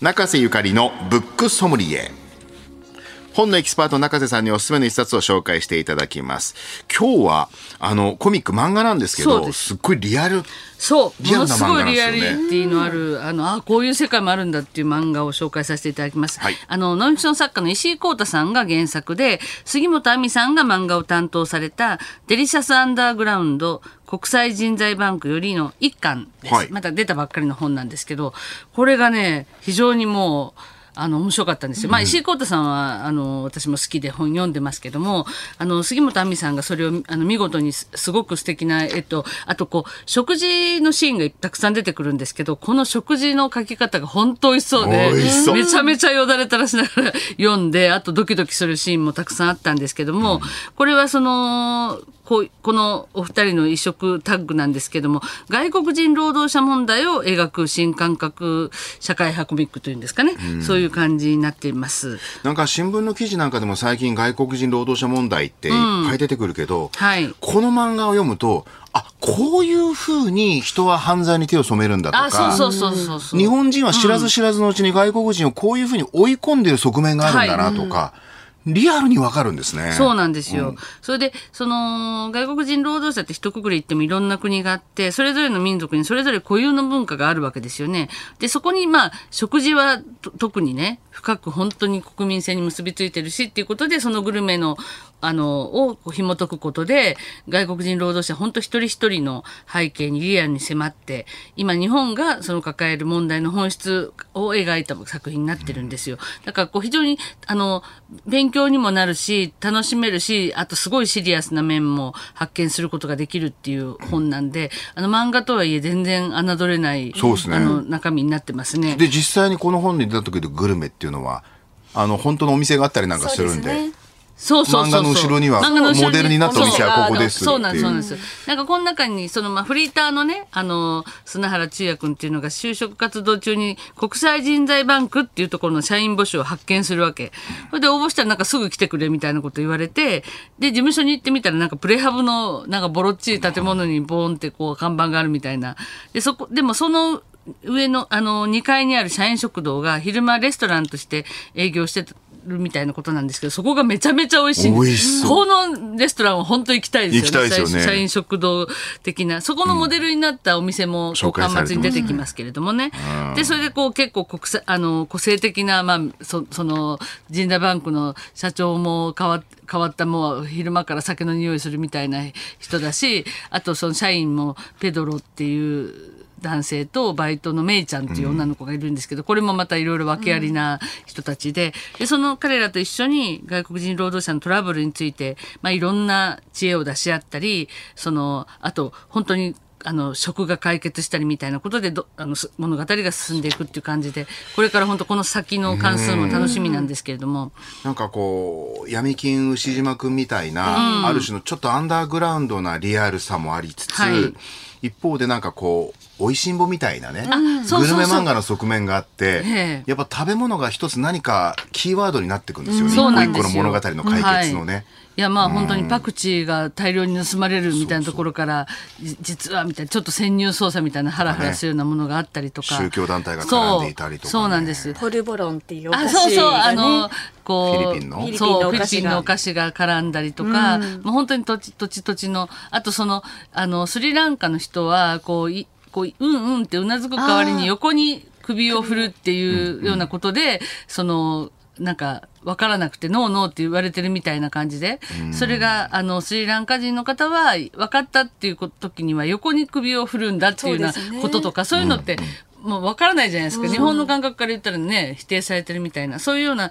中瀬ゆかりのブックソムリエ。本のエキスパート中瀬さんにおすすめの一冊を紹介していただきます。今日はあのコミック漫画なんですけどす。っごいリアルそう、リアルな漫画なんですリアリよねティのある、あの、あ、こういう世界もあるんだっていう漫画を紹介させていただきます。はい。あの、ノンフィクション作家の石井光太さんが原作で、杉本亜美さんが漫画を担当された、デリシャスアンダーグラウンド国際人材バンクよりの一巻です。はいまた出たばっかりの本なんですけど、これがね、非常にもう、あの面白かったんですよ。まあ、石井光太さんはあの私も好きで本読んでますけどもあの杉本亜美さんがそれをあの見事にすすごく素敵な絵とあとこう食事のシーンがたくさん出てくるんですけどこの食事の描き方が本当美味しそうでめちゃめちゃよだれ垂らしながら読んであとドキドキするシーンもたくさんあったんですけども、これはそのこうこのお二人の異色タッグなんですけども外国人労働者問題を描く新感覚社会派コミックというんですかね、そういう感じになっています。なんか新聞の記事なんかでも最近外国人労働者問題っていっぱい出てくるけど、はいこの漫画を読むとあこういうふうに人は犯罪に手を染めるんだとあ、か。日本人は知らず知らずのうちに外国人をこういうふうに追い込んでいる側面があるんだなとか、リアルにわかるんですね。そうなんですよ。それで、その、外国人労働者って一括り言ってもいろんな国があって、それぞれの民族にそれぞれ固有の文化があるわけですよね。で、そこに、まあ、食事はと特にね、深く本当に国民性に結びついてるしっていうことで、そのグルメの、あの、を紐解くことで、外国人労働者、本当一人一人の背景にリアルに迫って、今日本がその抱える問題の本質を描いた作品になってるんですよ。だからこう非常に、あの、勉強にもなるし、楽しめるし、あとすごいシリアスな面も発見することができるっていう本なんで、あの漫画とはいえ全然侮れない、そうですねあの中身になってますね。で実際にこの本に出た時のグルメっていうのはあの本当のお店があったりなんかするんで。そうそう。漫画の後ろにはモデルになったお店はここですそうなんです、そうなんです。なんかこの中に、そのまあフリーターのね、あの、砂原中也君っていうのが就職活動中に国際人材バンクっていうところの社員募集を発見するわけ。それで応募したらなんかすぐ来てくれみたいなこと言われて、で、事務所に行ってみたらなんかプレハブのなんかボロっちい建物にボーンってこう看板があるみたいな。で、そこ、でもその、上のあの2階にある社員食堂が昼間レストランとして営業してるみたいなことなんですけどそこがめちゃめちゃ美味しいんです。このレストランは本当行きたいですよね。行きたいですよね。社員食堂的な。そこのモデルになったお店も、端末に出てきますけれどもね、でそれでこう結構国際あの個性的な、まあ、そその神田バンクの社長も変わ変わったもう昼間から酒の匂いするみたいな人だしあとその社員もペドロっていう男性とバイトのメイちゃんっていう女の子がいるんですけど、これもまたいろいろ訳ありな人たちででその彼らと一緒に外国人労働者のトラブルについて、まあ、いろんな知恵を出し合ったりそのあと本当にあの食が解決したりみたいなことでどあのす物語が進んでいくっていう感じでこれから本当この先の関数も楽しみなんですけれども。なんかこう闇金牛島くんみたいな、ある種のちょっとアンダーグラウンドなリアルさもありつつ、はい一方でなんかこう美味しんぼみたいなねグルメ漫画の側面があってええ。やっぱ食べ物が一つ何かキーワードになってくるんですよね、一個一個の物語の解決のね。はい。いやまあ本当にパクチーが大量に盗まれるみたいなところからじ実はみたいなちょっと潜入捜査みたいなハラハラするようなものがあったりとか、宗教団体が絡んでいたりとかね。そう。そうなんですポルボロンっていうおあ菓そうそう。あ子がのねこうフィリピンの？フィリピンそうのお菓子が。フィリピンのお菓子が絡んだりとか、もう本当に土地土地土地のあとそのあのスリランカの人はこういこううんうんってうなずく代わりに横に首を振るっていうようなことで、そのなんか分からなくてノーノーって言われてるみたいな感じで、それがあのスリランカ人の方は分かったっていう時には横に首を振るんだっていうようなこととかそういうのって、もう分からないじゃないですか、日本の感覚から言ったらね否定されてるみたいな。そういうようなあ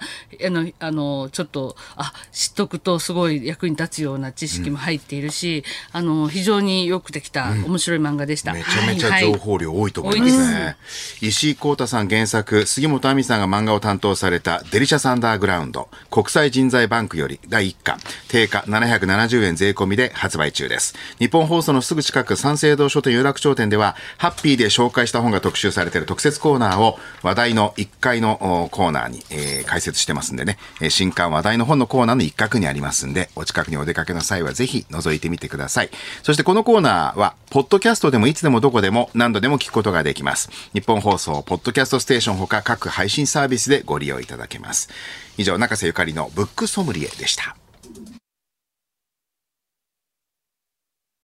のあのちょっとあ知っとくとすごい役に立つような知識も入っているし、あの非常によくできた面白い漫画でした。めちゃめちゃはい情報量多いと思いますね。石井光太さん原作、杉本亜美さんが漫画を担当されたデリシャスアンダーグラウンド国際人材バンクより第1巻、定価770円税込みで発売中です。日本放送のすぐ近く三省堂書店有楽町店では、ハッピーで紹介した本が特集されされている特設コーナーを話題の1階のコーナーに、えー、解説してますんでね、新刊話題の本のコーナーの一角にありますんで、お近くにお出かけの際はぜひ覗いてみてください。そしてこのコーナーは、ポッドキャストでもいつでもどこでも何度でも聞くことができます。日本放送、ポッドキャストステーションほか各配信サービスでご利用いただけます。以上、中瀬ゆかりのブックソムリエでした。